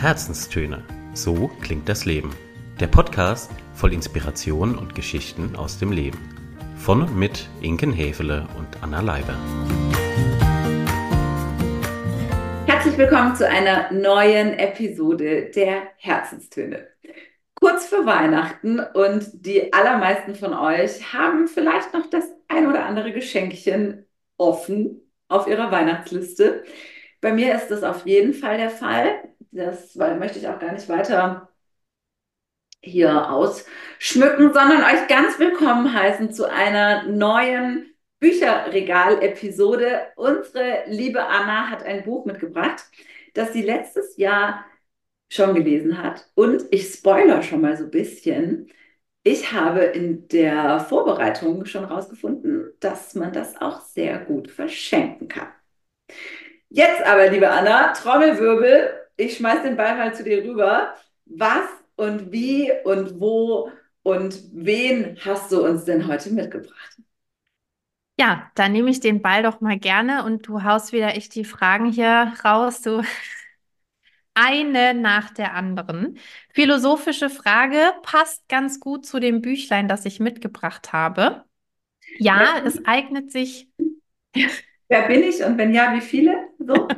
Herzenstöne. So klingt das Leben. Der Podcast voll Inspiration und Geschichten aus dem Leben. Von und mit Inken Hefele und Anna Leiber. Herzlich willkommen zu einer neuen Episode der Herzenstöne. Kurz vor Weihnachten und die allermeisten von euch haben vielleicht noch das ein oder andere Geschenkchen offen auf ihrer Weihnachtsliste. Bei mir ist das auf jeden Fall der Fall. Das weil, möchte ich auch gar nicht weiter hier ausschmücken, sondern euch ganz willkommen heißen zu einer neuen Bücherregal-Episode. Unsere liebe Anna hat ein Buch mitgebracht, das sie letztes Jahr schon gelesen hat. Und ich spoiler schon mal so ein bisschen. Ich habe in der Vorbereitung schon rausgefunden, dass man das auch sehr gut verschenken kann. Jetzt aber, liebe Anna, Trommelwirbel, ich schmeiß den Ball mal zu dir rüber. Was und wie und wo und wen hast du uns denn heute mitgebracht? Ja, dann nehme ich den Ball doch mal gerne und du haust wieder echt die Fragen hier raus. Du eine nach der anderen. Philosophische Frage passt ganz gut zu dem Büchlein, das ich mitgebracht habe. Ja, es eignet sich. Wer bin ich und wenn ja, wie viele? So.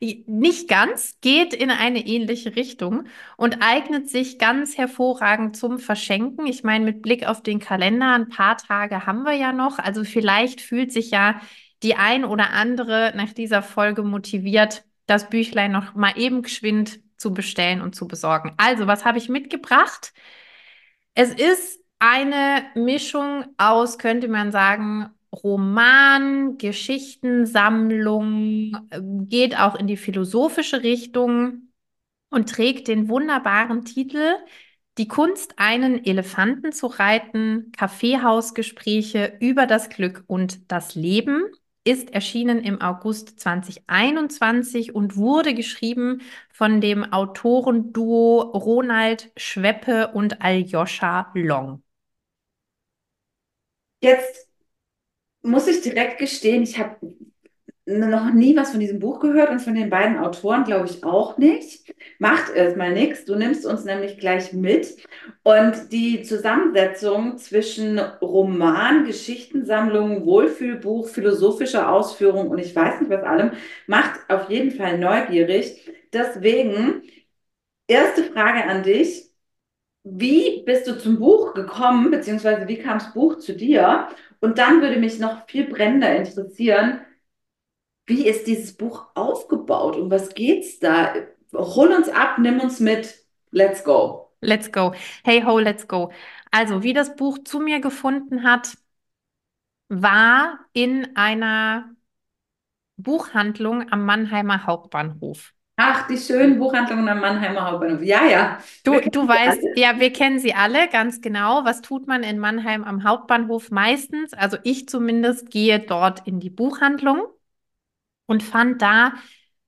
Nicht ganz, geht in eine ähnliche Richtung und eignet sich ganz hervorragend zum Verschenken. Ich meine, mit Blick auf den Kalender, ein paar Tage haben wir ja noch. Also vielleicht fühlt sich ja die ein oder andere nach dieser Folge motiviert, das Büchlein noch mal eben geschwind zu bestellen und zu besorgen. Also, was habe ich mitgebracht? Es ist eine Mischung aus, könnte man sagen, Roman, Geschichtensammlung, ähm, geht auch in die philosophische Richtung und trägt den wunderbaren Titel Die Kunst, einen Elefanten zu reiten, Kaffeehausgespräche über das Glück und das Leben ist erschienen im August 2021 und wurde geschrieben von dem Autorenduo Ronald Schweppe und Aljoscha Long. Jetzt muss ich direkt gestehen, ich habe noch nie was von diesem Buch gehört und von den beiden Autoren glaube ich auch nicht. Macht erstmal nichts. Du nimmst uns nämlich gleich mit. Und die Zusammensetzung zwischen Roman, Geschichtensammlung, Wohlfühlbuch, philosophischer Ausführung und ich weiß nicht was allem, macht auf jeden Fall neugierig. Deswegen, erste Frage an dich. Wie bist du zum Buch gekommen, beziehungsweise wie kam das Buch zu dir? Und dann würde mich noch viel brennender interessieren, wie ist dieses Buch aufgebaut? Um was geht's da? Hol uns ab, nimm uns mit. Let's go. Let's go. Hey ho, let's go. Also, wie das Buch zu mir gefunden hat, war in einer Buchhandlung am Mannheimer Hauptbahnhof. Ach, die schönen Buchhandlungen am Mannheimer Hauptbahnhof. Ja, ja. Du, du weißt, ja, wir kennen sie alle ganz genau. Was tut man in Mannheim am Hauptbahnhof meistens? Also ich zumindest gehe dort in die Buchhandlung und fand da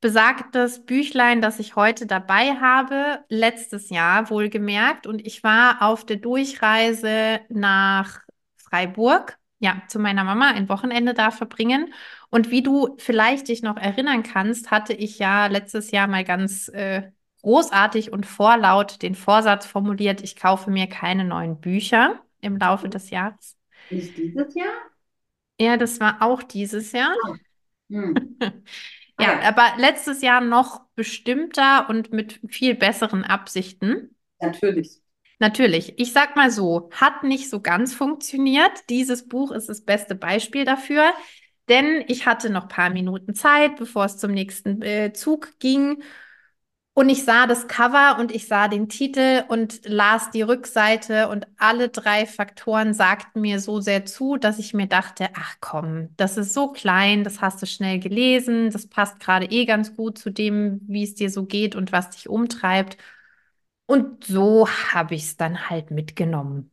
besagtes Büchlein, das ich heute dabei habe, letztes Jahr wohlgemerkt. Und ich war auf der Durchreise nach Freiburg, ja, zu meiner Mama ein Wochenende da verbringen. Und wie du vielleicht dich noch erinnern kannst, hatte ich ja letztes Jahr mal ganz äh, großartig und vorlaut den Vorsatz formuliert, ich kaufe mir keine neuen Bücher im Laufe des Jahres. Nicht dieses Jahr? Ja, das war auch dieses Jahr. Oh. Hm. ja, ah. aber letztes Jahr noch bestimmter und mit viel besseren Absichten. Natürlich. Natürlich. Ich sag mal so, hat nicht so ganz funktioniert. Dieses Buch ist das beste Beispiel dafür, denn ich hatte noch paar Minuten Zeit, bevor es zum nächsten äh, Zug ging und ich sah das Cover und ich sah den Titel und las die Rückseite und alle drei Faktoren sagten mir so sehr zu, dass ich mir dachte, ach komm, das ist so klein, das hast du schnell gelesen, das passt gerade eh ganz gut zu dem, wie es dir so geht und was dich umtreibt. Und so habe ich es dann halt mitgenommen.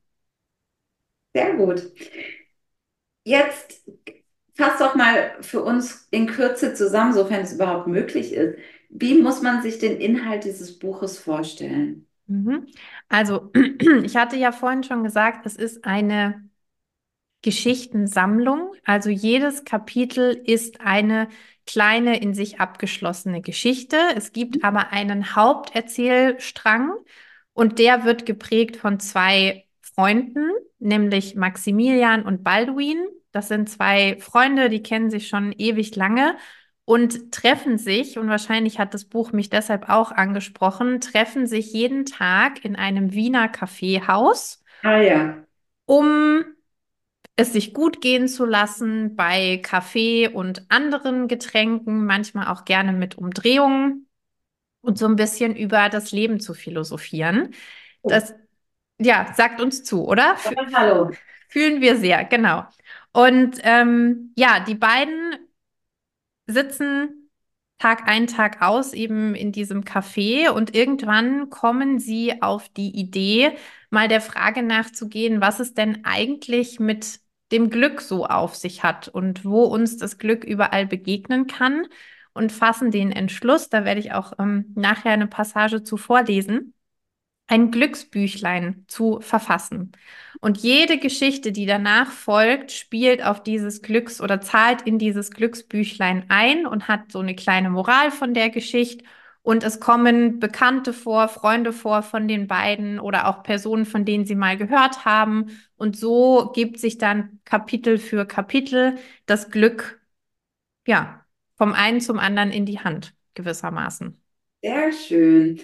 Sehr gut. Jetzt fass doch mal für uns in Kürze zusammen, sofern es überhaupt möglich ist. Wie muss man sich den Inhalt dieses Buches vorstellen? Mhm. Also, ich hatte ja vorhin schon gesagt, es ist eine Geschichtensammlung. Also jedes Kapitel ist eine kleine in sich abgeschlossene Geschichte. Es gibt aber einen Haupterzählstrang und der wird geprägt von zwei Freunden, nämlich Maximilian und Balduin. Das sind zwei Freunde, die kennen sich schon ewig lange und treffen sich, und wahrscheinlich hat das Buch mich deshalb auch angesprochen, treffen sich jeden Tag in einem Wiener Kaffeehaus, Ah ja. um es sich gut gehen zu lassen bei Kaffee und anderen Getränken, manchmal auch gerne mit Umdrehungen und so ein bisschen über das Leben zu philosophieren. Oh. Das, ja, sagt uns zu, oder? Ja, hallo. fühlen wir sehr, genau. Und ähm, ja, die beiden sitzen Tag ein, Tag aus eben in diesem Café und irgendwann kommen sie auf die Idee, mal der Frage nachzugehen, was es denn eigentlich mit dem Glück so auf sich hat und wo uns das Glück überall begegnen kann und fassen den Entschluss, da werde ich auch ähm, nachher eine Passage zu vorlesen, ein Glücksbüchlein zu verfassen. Und jede Geschichte, die danach folgt, spielt auf dieses Glücks- oder zahlt in dieses Glücksbüchlein ein und hat so eine kleine Moral von der Geschichte. Und es kommen Bekannte vor, Freunde vor von den beiden oder auch Personen, von denen sie mal gehört haben. Und so gibt sich dann Kapitel für Kapitel das Glück, ja, vom einen zum anderen in die Hand, gewissermaßen. Sehr schön.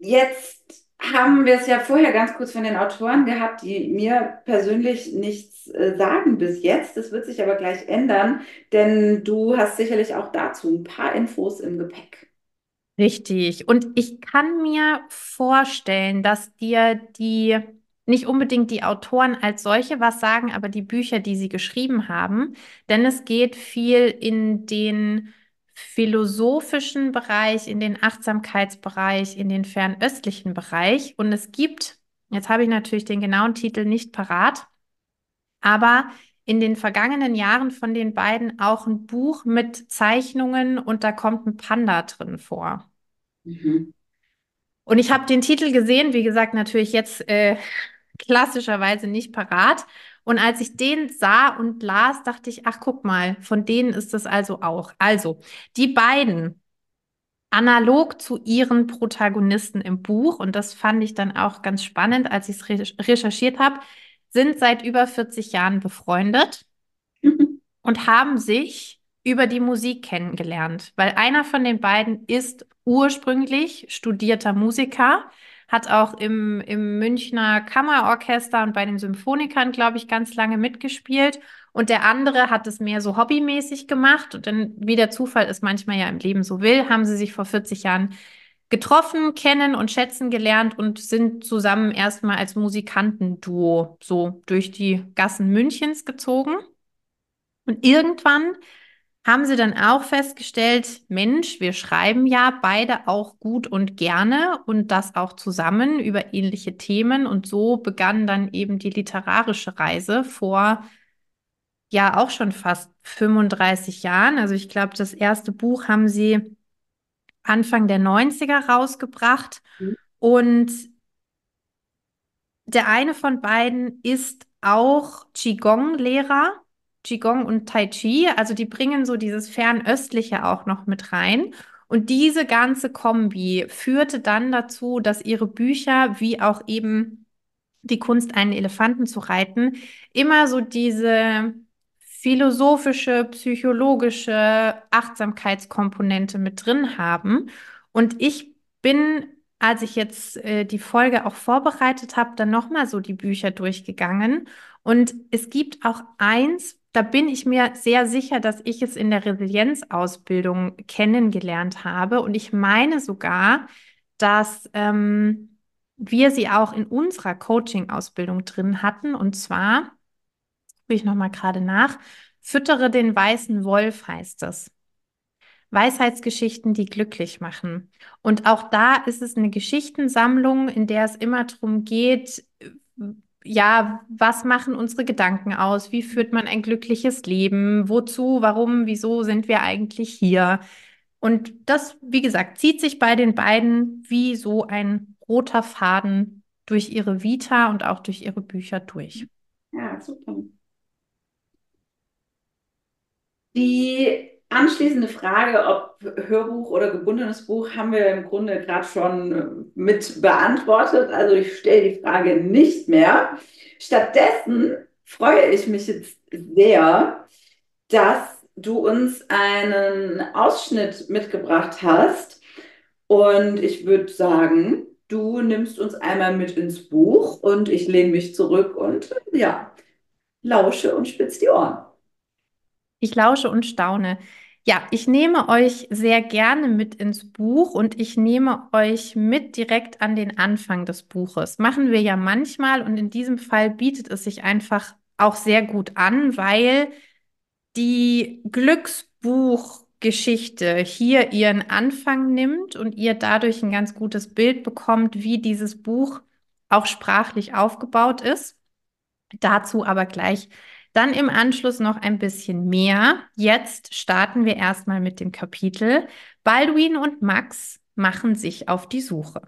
Jetzt haben wir es ja vorher ganz kurz von den Autoren gehabt, die mir persönlich nichts äh, sagen bis jetzt. Das wird sich aber gleich ändern, denn du hast sicherlich auch dazu ein paar Infos im Gepäck. Richtig. Und ich kann mir vorstellen, dass dir die, nicht unbedingt die Autoren als solche was sagen, aber die Bücher, die sie geschrieben haben, denn es geht viel in den philosophischen Bereich, in den Achtsamkeitsbereich, in den fernöstlichen Bereich. Und es gibt, jetzt habe ich natürlich den genauen Titel nicht parat, aber in den vergangenen Jahren von den beiden auch ein Buch mit Zeichnungen und da kommt ein Panda drin vor. Mhm. Und ich habe den Titel gesehen, wie gesagt, natürlich jetzt äh, klassischerweise nicht parat. Und als ich den sah und las, dachte ich, ach, guck mal, von denen ist es also auch. Also, die beiden, analog zu ihren Protagonisten im Buch, und das fand ich dann auch ganz spannend, als ich es re recherchiert habe, sind seit über 40 Jahren befreundet und haben sich über die Musik kennengelernt, weil einer von den beiden ist ursprünglich studierter Musiker, hat auch im, im Münchner Kammerorchester und bei den Symphonikern, glaube ich, ganz lange mitgespielt. Und der andere hat es mehr so hobbymäßig gemacht. Und dann, wie der Zufall es manchmal ja im Leben so will, haben sie sich vor 40 Jahren getroffen, kennen und schätzen gelernt und sind zusammen erstmal als Musikantenduo so durch die Gassen Münchens gezogen. Und irgendwann haben sie dann auch festgestellt, Mensch, wir schreiben ja beide auch gut und gerne und das auch zusammen über ähnliche Themen. Und so begann dann eben die literarische Reise vor ja auch schon fast 35 Jahren. Also ich glaube, das erste Buch haben sie Anfang der 90er rausgebracht. Mhm. Und der eine von beiden ist auch Qigong-Lehrer. Qigong und Tai Chi, also die bringen so dieses Fernöstliche auch noch mit rein. Und diese ganze Kombi führte dann dazu, dass ihre Bücher, wie auch eben die Kunst, einen Elefanten zu reiten, immer so diese philosophische, psychologische Achtsamkeitskomponente mit drin haben. Und ich bin, als ich jetzt äh, die Folge auch vorbereitet habe, dann nochmal so die Bücher durchgegangen. Und es gibt auch eins, da bin ich mir sehr sicher, dass ich es in der Resilienzausbildung kennengelernt habe. Und ich meine sogar, dass ähm, wir sie auch in unserer Coaching-Ausbildung drin hatten. Und zwar, gucke ich nochmal gerade nach, Füttere den weißen Wolf heißt es. Weisheitsgeschichten, die glücklich machen. Und auch da ist es eine Geschichtensammlung, in der es immer darum geht, ja, was machen unsere Gedanken aus? Wie führt man ein glückliches Leben? Wozu, warum, wieso sind wir eigentlich hier? Und das, wie gesagt, zieht sich bei den beiden wie so ein roter Faden durch ihre Vita und auch durch ihre Bücher durch. Ja, super. Die anschließende Frage, ob Hörbuch oder gebundenes Buch, haben wir im Grunde gerade schon äh, mit beantwortet. Also ich stelle die Frage nicht mehr. Stattdessen freue ich mich jetzt sehr, dass du uns einen Ausschnitt mitgebracht hast. Und ich würde sagen, du nimmst uns einmal mit ins Buch und ich lehne mich zurück und ja, lausche und spitz die Ohren. Ich lausche und staune. Ja, ich nehme euch sehr gerne mit ins Buch und ich nehme euch mit direkt an den Anfang des Buches. Machen wir ja manchmal und in diesem Fall bietet es sich einfach auch sehr gut an, weil die Glücksbuchgeschichte hier ihren Anfang nimmt und ihr dadurch ein ganz gutes Bild bekommt, wie dieses Buch auch sprachlich aufgebaut ist. Dazu aber gleich dann im Anschluss noch ein bisschen mehr. Jetzt starten wir erstmal mit dem Kapitel. Balduin und Max machen sich auf die Suche.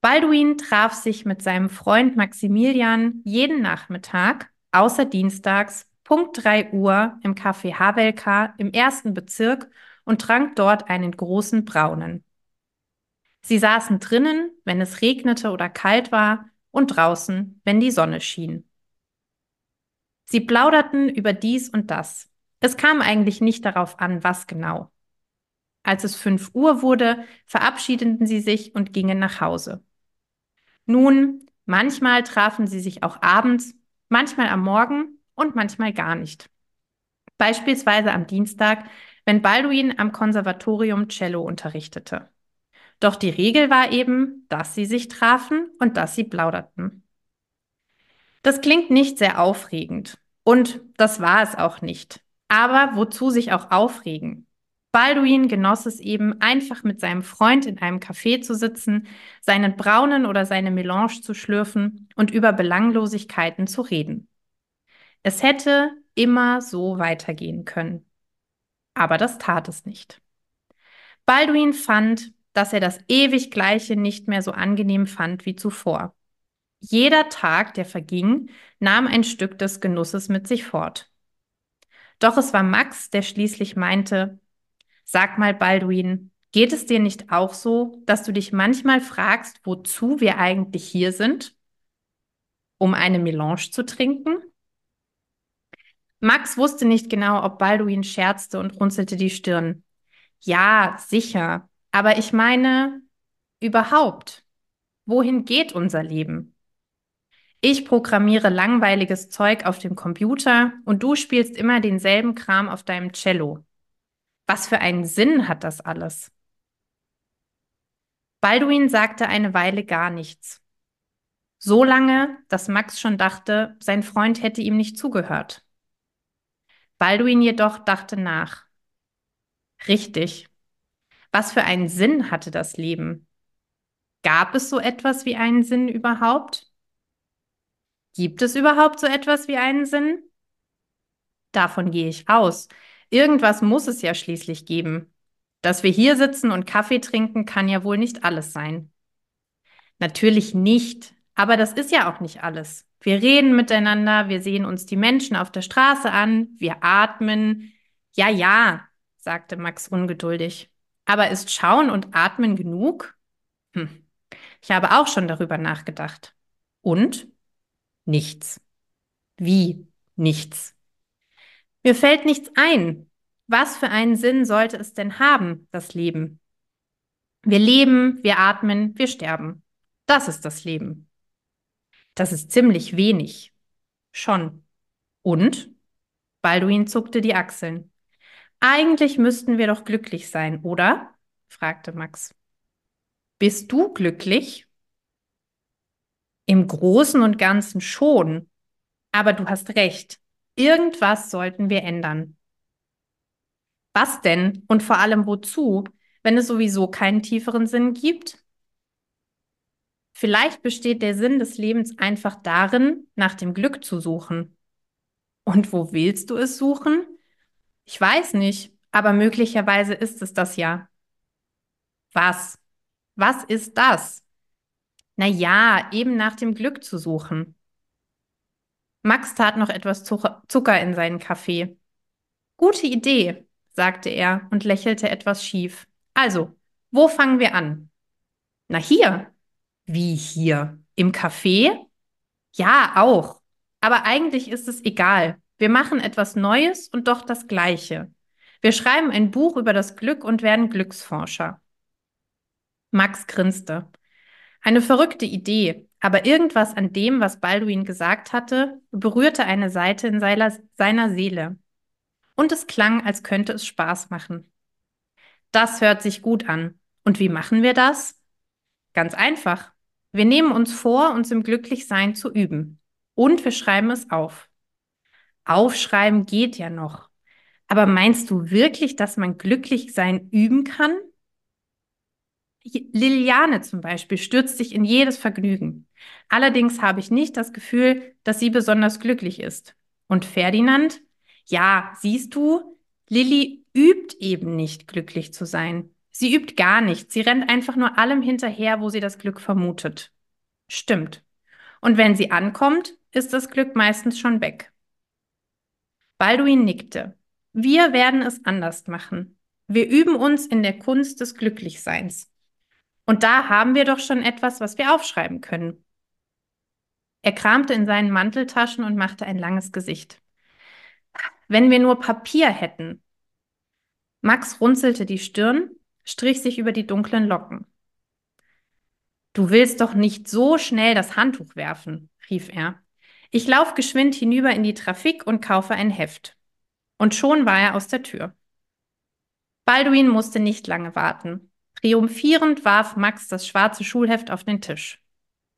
Balduin traf sich mit seinem Freund Maximilian jeden Nachmittag, außer dienstags, Punkt 3 Uhr im Café Havelka im ersten Bezirk und trank dort einen großen braunen. Sie saßen drinnen, wenn es regnete oder kalt war, und draußen, wenn die Sonne schien. Sie plauderten über dies und das. Es kam eigentlich nicht darauf an, was genau. Als es fünf Uhr wurde, verabschiedeten sie sich und gingen nach Hause. Nun, manchmal trafen sie sich auch abends, manchmal am Morgen und manchmal gar nicht. Beispielsweise am Dienstag, wenn Balduin am Konservatorium Cello unterrichtete. Doch die Regel war eben, dass sie sich trafen und dass sie plauderten. Das klingt nicht sehr aufregend. Und das war es auch nicht. Aber wozu sich auch aufregen? Balduin genoss es eben, einfach mit seinem Freund in einem Café zu sitzen, seinen Braunen oder seine Melange zu schlürfen und über Belanglosigkeiten zu reden. Es hätte immer so weitergehen können. Aber das tat es nicht. Balduin fand, dass er das ewig Gleiche nicht mehr so angenehm fand wie zuvor. Jeder Tag, der verging, nahm ein Stück des Genusses mit sich fort. Doch es war Max, der schließlich meinte, Sag mal, Balduin, geht es dir nicht auch so, dass du dich manchmal fragst, wozu wir eigentlich hier sind? Um eine Melange zu trinken? Max wusste nicht genau, ob Balduin scherzte und runzelte die Stirn. Ja, sicher, aber ich meine, überhaupt, wohin geht unser Leben? Ich programmiere langweiliges Zeug auf dem Computer und du spielst immer denselben Kram auf deinem Cello. Was für einen Sinn hat das alles? Balduin sagte eine Weile gar nichts. So lange, dass Max schon dachte, sein Freund hätte ihm nicht zugehört. Balduin jedoch dachte nach. Richtig. Was für einen Sinn hatte das Leben? Gab es so etwas wie einen Sinn überhaupt? Gibt es überhaupt so etwas wie einen Sinn? Davon gehe ich aus. Irgendwas muss es ja schließlich geben. Dass wir hier sitzen und Kaffee trinken, kann ja wohl nicht alles sein. Natürlich nicht, aber das ist ja auch nicht alles. Wir reden miteinander, wir sehen uns die Menschen auf der Straße an, wir atmen. Ja, ja, sagte Max ungeduldig. Aber ist Schauen und Atmen genug? Hm. Ich habe auch schon darüber nachgedacht. Und? Nichts. Wie nichts? Mir fällt nichts ein. Was für einen Sinn sollte es denn haben, das Leben? Wir leben, wir atmen, wir sterben. Das ist das Leben. Das ist ziemlich wenig. Schon. Und? Balduin zuckte die Achseln. Eigentlich müssten wir doch glücklich sein, oder? fragte Max. Bist du glücklich? Im Großen und Ganzen schon. Aber du hast recht. Irgendwas sollten wir ändern. Was denn und vor allem wozu, wenn es sowieso keinen tieferen Sinn gibt? Vielleicht besteht der Sinn des Lebens einfach darin, nach dem Glück zu suchen. Und wo willst du es suchen? Ich weiß nicht, aber möglicherweise ist es das ja. Was? Was ist das? Na ja, eben nach dem Glück zu suchen. Max tat noch etwas Zucker in seinen Kaffee. Gute Idee, sagte er und lächelte etwas schief. Also, wo fangen wir an? Na hier. Wie hier? Im Café? Ja, auch. Aber eigentlich ist es egal. Wir machen etwas Neues und doch das Gleiche. Wir schreiben ein Buch über das Glück und werden Glücksforscher. Max grinste. Eine verrückte Idee, aber irgendwas an dem, was Balduin gesagt hatte, berührte eine Seite in seiner, Seele. Und es klang, als könnte es Spaß machen. Das hört sich gut an. Und wie machen wir das? Ganz einfach. Wir nehmen uns vor, uns im Glücklichsein zu üben. Und wir schreiben es auf. Aufschreiben geht ja noch. Aber meinst du wirklich, dass man glücklich sein üben kann? Liliane zum Beispiel stürzt sich in jedes Vergnügen. Allerdings habe ich nicht das Gefühl, dass sie besonders glücklich ist. Und Ferdinand? Ja, siehst du, Lilly übt eben nicht glücklich zu sein. Sie übt gar nicht. Sie rennt einfach nur allem hinterher, wo sie das Glück vermutet. Stimmt. Und wenn sie ankommt, ist das Glück meistens schon weg. Balduin nickte. Wir werden es anders machen. Wir üben uns in der Kunst des Glücklichseins. Und da haben wir doch schon etwas, was wir aufschreiben können. Er kramte in seinen Manteltaschen und machte ein langes Gesicht. Wenn wir nur Papier hätten. Max runzelte die Stirn, strich sich über die dunklen Locken. Du willst doch nicht so schnell das Handtuch werfen, rief er. Ich lauf geschwind hinüber in die Trafik und kaufe ein Heft. Und schon war er aus der Tür. Balduin musste nicht lange warten. Triumphierend warf Max das schwarze Schulheft auf den Tisch.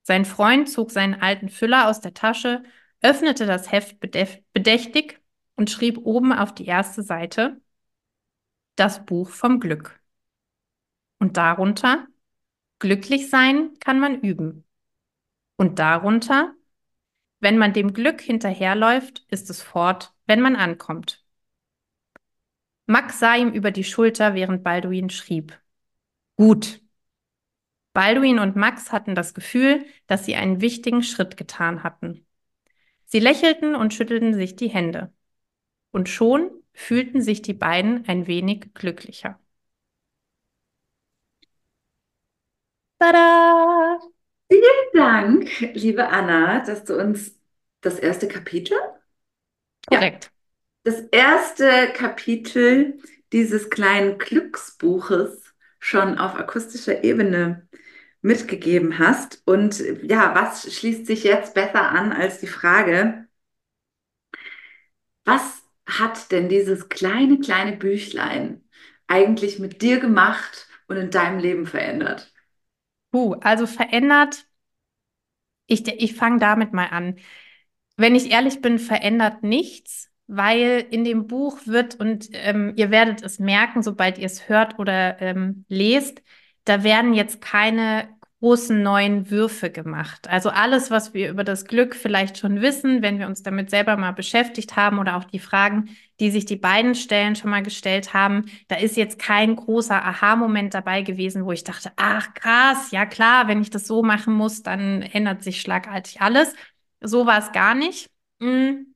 Sein Freund zog seinen alten Füller aus der Tasche, öffnete das Heft bedächtig und schrieb oben auf die erste Seite Das Buch vom Glück. Und darunter Glücklich sein kann man üben. Und darunter Wenn man dem Glück hinterherläuft, ist es fort, wenn man ankommt. Max sah ihm über die Schulter, während Balduin schrieb. Gut. Balduin und Max hatten das Gefühl, dass sie einen wichtigen Schritt getan hatten. Sie lächelten und schüttelten sich die Hände. Und schon fühlten sich die beiden ein wenig glücklicher. Tada! Vielen Dank, liebe Anna, dass du uns das erste Kapitel? Korrekt. Ja, das erste Kapitel dieses kleinen Glücksbuches schon auf akustischer Ebene mitgegeben hast. Und ja, was schließt sich jetzt besser an als die Frage, was hat denn dieses kleine, kleine Büchlein eigentlich mit dir gemacht und in deinem Leben verändert? Puh, also verändert, ich, ich fange damit mal an. Wenn ich ehrlich bin, verändert nichts, weil in dem Buch wird, und ähm, ihr werdet es merken, sobald ihr es hört oder ähm, lest, da werden jetzt keine großen neuen Würfe gemacht. Also alles, was wir über das Glück vielleicht schon wissen, wenn wir uns damit selber mal beschäftigt haben oder auch die Fragen, die sich die beiden Stellen schon mal gestellt haben, da ist jetzt kein großer Aha-Moment dabei gewesen, wo ich dachte, ach krass, ja klar, wenn ich das so machen muss, dann ändert sich schlagartig alles. So war es gar nicht. Mhm.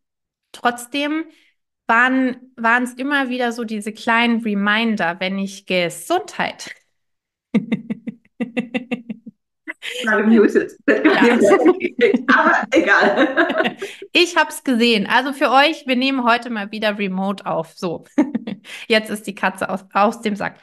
Trotzdem waren es immer wieder so diese kleinen Reminder, wenn ich Gesundheit. Aber egal. Ich habe es gesehen. Also für euch, wir nehmen heute mal wieder remote auf. So, jetzt ist die Katze aus, aus dem Sack.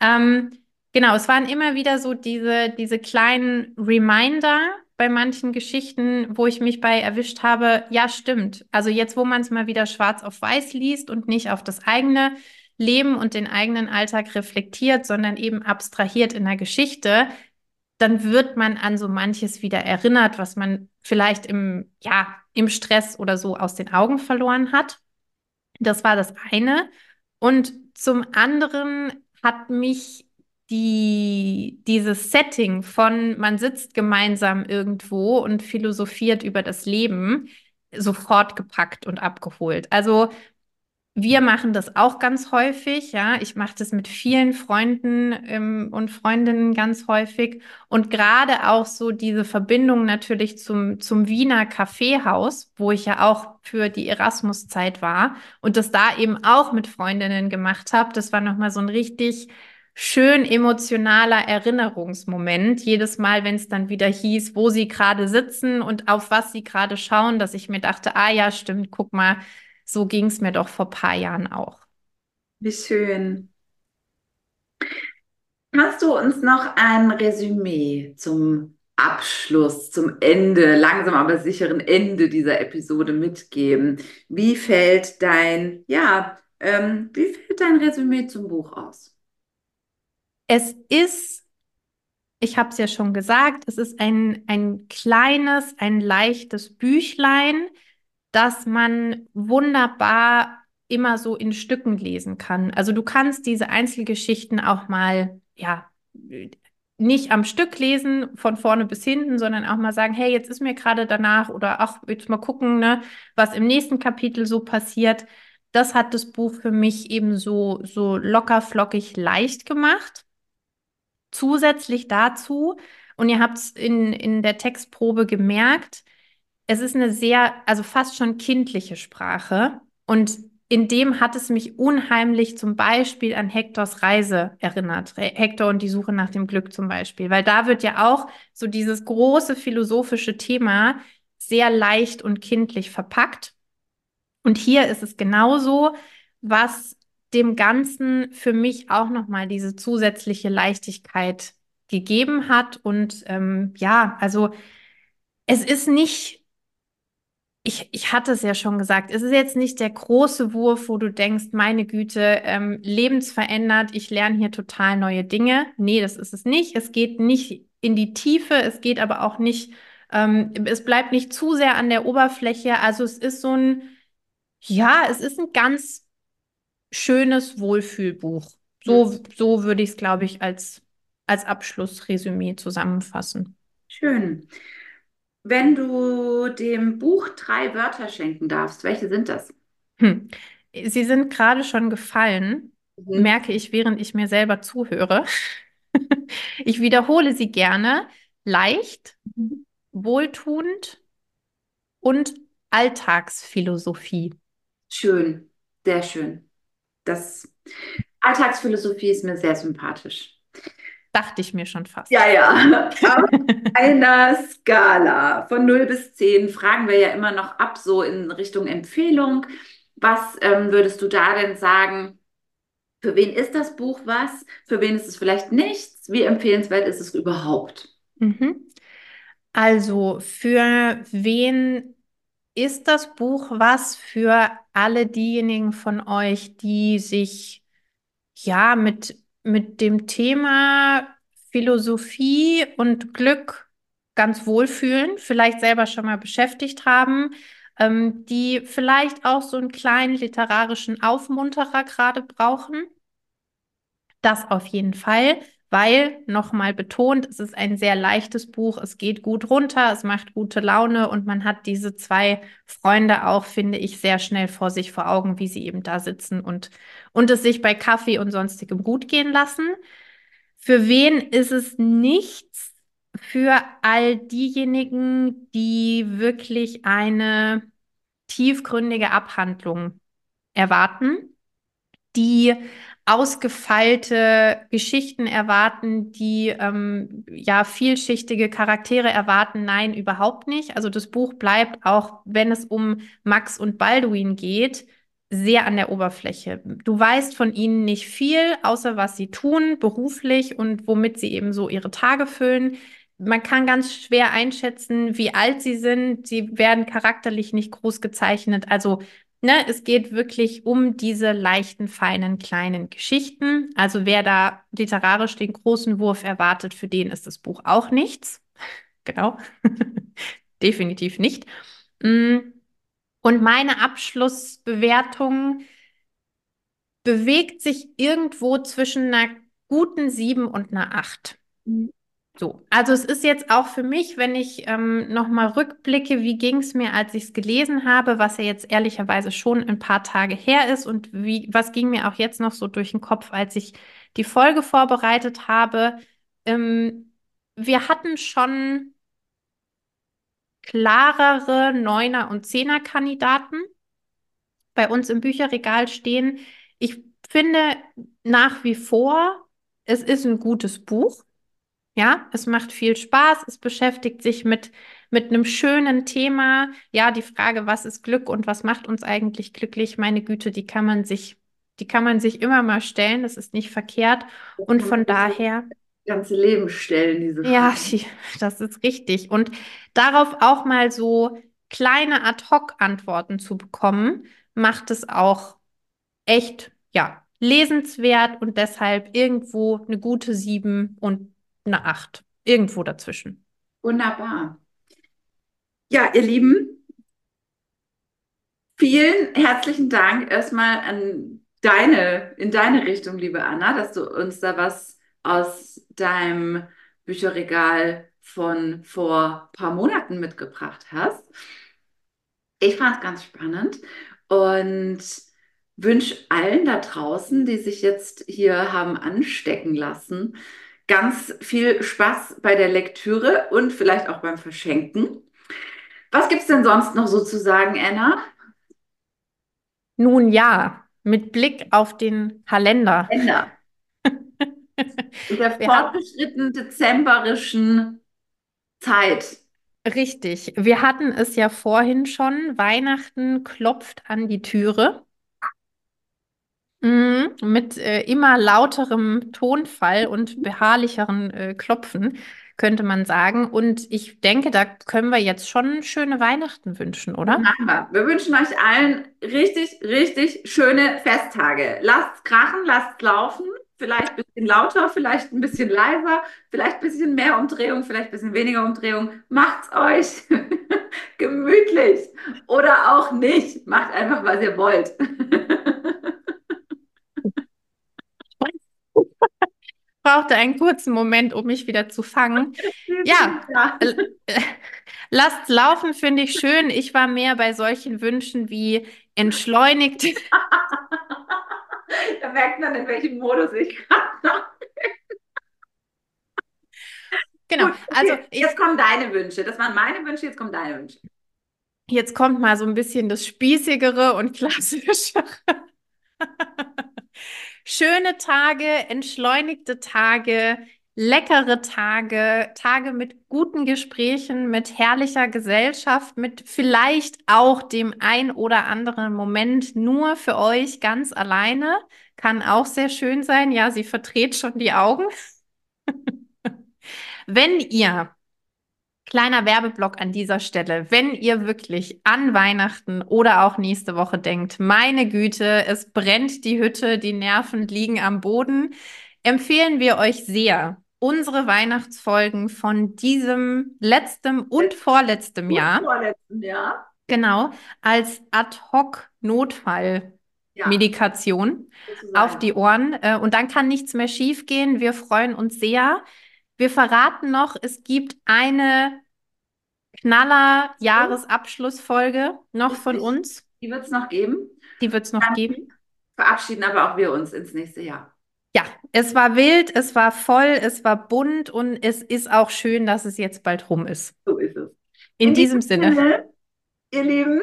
Ähm, genau, es waren immer wieder so diese, diese kleinen Reminder bei manchen Geschichten, wo ich mich bei erwischt habe, ja, stimmt. Also jetzt, wo man es mal wieder schwarz auf weiß liest und nicht auf das eigene Leben und den eigenen Alltag reflektiert, sondern eben abstrahiert in der Geschichte, dann wird man an so manches wieder erinnert, was man vielleicht im, ja, im Stress oder so aus den Augen verloren hat. Das war das eine. Und zum anderen hat mich die, dieses Setting von man sitzt gemeinsam irgendwo und philosophiert über das Leben sofort gepackt und abgeholt. Also wir machen das auch ganz häufig, ja. Ich mache das mit vielen Freunden ähm, und Freundinnen ganz häufig. Und gerade auch so diese Verbindung natürlich zum, zum Wiener Kaffeehaus, wo ich ja auch für die Erasmus-Zeit war und das da eben auch mit Freundinnen gemacht habe. Das war nochmal so ein richtig schön emotionaler Erinnerungsmoment. Jedes Mal, wenn es dann wieder hieß, wo sie gerade sitzen und auf was sie gerade schauen, dass ich mir dachte, ah ja, stimmt, guck mal, so ging es mir doch vor ein paar Jahren auch. Wie schön. Hast du uns noch ein Resümee zum Abschluss, zum Ende, langsam aber sicheren Ende dieser Episode mitgeben? Wie fällt dein, ja, ähm, wie fällt dein Resümee zum Buch aus? Es ist, ich habe es ja schon gesagt, es ist ein, ein kleines, ein leichtes Büchlein, dass man wunderbar immer so in Stücken lesen kann. Also du kannst diese Einzelgeschichten auch mal, ja, nicht am Stück lesen, von vorne bis hinten, sondern auch mal sagen, hey, jetzt ist mir gerade danach oder ach, jetzt mal gucken, ne, was im nächsten Kapitel so passiert. Das hat das Buch für mich eben so, so locker, flockig, leicht gemacht. Zusätzlich dazu, und ihr habt es in, in der Textprobe gemerkt, es ist eine sehr, also fast schon kindliche Sprache. Und in dem hat es mich unheimlich zum Beispiel an Hektors Reise erinnert. Hektor und die Suche nach dem Glück zum Beispiel. Weil da wird ja auch so dieses große philosophische Thema sehr leicht und kindlich verpackt. Und hier ist es genauso, was dem Ganzen für mich auch nochmal diese zusätzliche Leichtigkeit gegeben hat. Und ähm, ja, also es ist nicht ich, ich hatte es ja schon gesagt, es ist jetzt nicht der große Wurf, wo du denkst, meine Güte, ähm, lebensverändert, ich lerne hier total neue Dinge. Nee, das ist es nicht. Es geht nicht in die Tiefe, es geht aber auch nicht, ähm, es bleibt nicht zu sehr an der Oberfläche. Also es ist so ein, ja, es ist ein ganz schönes Wohlfühlbuch. So, so würde ich es, glaube ich, als, als Abschlussresümee zusammenfassen. Schön. Wenn du dem Buch drei Wörter schenken darfst, welche sind das? Hm. Sie sind gerade schon gefallen, mhm. merke ich, während ich mir selber zuhöre. ich wiederhole sie gerne. Leicht, mhm. wohltuend und Alltagsphilosophie. Schön, sehr schön. Das Alltagsphilosophie ist mir sehr sympathisch. Dachte ich mir schon fast. Ja, ja. Auf einer Skala von 0 bis 10 fragen wir ja immer noch ab, so in Richtung Empfehlung. Was ähm, würdest du da denn sagen? Für wen ist das Buch was? Für wen ist es vielleicht nichts? Wie empfehlenswert ist es überhaupt? Mhm. Also für wen ist das Buch was? Für alle diejenigen von euch, die sich ja mit mit dem Thema Philosophie und Glück ganz wohlfühlen, vielleicht selber schon mal beschäftigt haben, ähm, die vielleicht auch so einen kleinen literarischen Aufmunterer gerade brauchen. Das auf jeden Fall weil, nochmal betont, es ist ein sehr leichtes Buch, es geht gut runter, es macht gute Laune und man hat diese zwei Freunde auch, finde ich, sehr schnell vor sich vor Augen, wie sie eben da sitzen und, und es sich bei Kaffee und sonstigem gut gehen lassen. Für wen ist es nichts? Für all diejenigen, die wirklich eine tiefgründige Abhandlung erwarten, die ausgefeilte Geschichten erwarten, die ähm, ja vielschichtige Charaktere erwarten. Nein, überhaupt nicht. Also das Buch bleibt auch, wenn es um Max und Balduin geht, sehr an der Oberfläche. Du weißt von ihnen nicht viel, außer was sie tun beruflich und womit sie eben so ihre Tage füllen. Man kann ganz schwer einschätzen, wie alt sie sind. Sie werden charakterlich nicht groß gezeichnet. Also Ne, es geht wirklich um diese leichten, feinen, kleinen Geschichten. Also wer da literarisch den großen Wurf erwartet, für den ist das Buch auch nichts. genau. Definitiv nicht. Mm. Und meine Abschlussbewertung bewegt sich irgendwo zwischen einer guten sieben und einer acht. So, also es ist jetzt auch für mich, wenn ich ähm, nochmal rückblicke, wie ging es mir, als ich es gelesen habe, was ja jetzt ehrlicherweise schon ein paar Tage her ist und wie, was ging mir auch jetzt noch so durch den Kopf, als ich die Folge vorbereitet habe. Ähm, wir hatten schon klarere Neuner- und Zehner-Kandidaten bei uns im Bücherregal stehen. Ich finde nach wie vor, es ist ein gutes Buch. Ja, es macht viel Spaß, es beschäftigt sich mit, mit einem schönen Thema. Ja, die Frage, was ist Glück und was macht uns eigentlich glücklich? Meine Güte, die kann man sich, die kann man sich immer mal stellen, das ist nicht verkehrt. Und von daher. Ganze Leben stellen, diese Frage. Ja, das ist richtig. Und darauf auch mal so kleine Ad-Hoc-Antworten zu bekommen, macht es auch echt, ja, lesenswert und deshalb irgendwo eine gute sieben und eine 8. Irgendwo dazwischen. Wunderbar. Ja, ihr Lieben, vielen herzlichen Dank erstmal an deine, in deine Richtung, liebe Anna, dass du uns da was aus deinem Bücherregal von vor paar Monaten mitgebracht hast. Ich fand es ganz spannend und wünsche allen da draußen, die sich jetzt hier haben anstecken lassen, ganz viel Spaß bei der Lektüre und vielleicht auch beim Verschenken. Was gibt es denn sonst noch so zu sagen, Anna? Nun ja, mit Blick auf den Kalender. Kalender. In der fortgeschrittenen dezemberischen Zeit. Richtig. Wir hatten es ja vorhin schon. Weihnachten klopft an die Türe. Mhm, mit äh, immer lauterem Tonfall und beharrlicheren äh, Klopfen, könnte man sagen. Und ich denke, da können wir jetzt schon schöne Weihnachten wünschen, oder? Machen wir. Wir wünschen euch allen richtig, richtig schöne Festtage. Lasst krachen, lasst laufen. Vielleicht ein bisschen lauter, vielleicht ein bisschen leiser, vielleicht ein bisschen mehr Umdrehung, vielleicht ein bisschen weniger Umdrehung. Macht's euch gemütlich oder auch nicht. Macht einfach, was ihr wollt. brauchte einen kurzen Moment, um mich wieder zu fangen. Ja, lasst laufen, finde ich schön. Ich war mehr bei solchen Wünschen wie entschleunigt. da merkt man, in welchem Modus ich gerade Genau, Gut, okay. also jetzt kommen deine Wünsche. Das waren meine Wünsche, jetzt kommen deine Wünsche. Jetzt kommt mal so ein bisschen das Spießigere und Klassischere. Schöne Tage, entschleunigte Tage, leckere Tage, Tage mit guten Gesprächen, mit herrlicher Gesellschaft, mit vielleicht auch dem ein oder anderen Moment nur für euch ganz alleine. Kann auch sehr schön sein. Ja, sie verdreht schon die Augen. Wenn ihr Kleiner Werbeblock an dieser Stelle. Wenn ihr wirklich an Weihnachten oder auch nächste Woche denkt, meine Güte, es brennt die Hütte, die Nerven liegen am Boden, empfehlen wir euch sehr unsere Weihnachtsfolgen von diesem letztem und vorletztem Jahr. Vorletzten Jahr. Genau, als Ad-Hoc-Notfall-Medikation ja, auf die Ohren. Äh, und dann kann nichts mehr schiefgehen. Wir freuen uns sehr. Wir verraten noch, es gibt eine Knaller-Jahresabschlussfolge noch von uns. Die wird es noch geben. Die wird es noch Dann geben. Verabschieden aber auch wir uns ins nächste Jahr. Ja, es war wild, es war voll, es war bunt und es ist auch schön, dass es jetzt bald rum ist. So ist es. In, In diesem Sinne. Sinne. Ihr Lieben,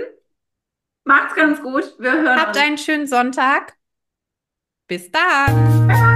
macht's ganz gut. Wir hören Habt uns. einen schönen Sonntag. Bis dann.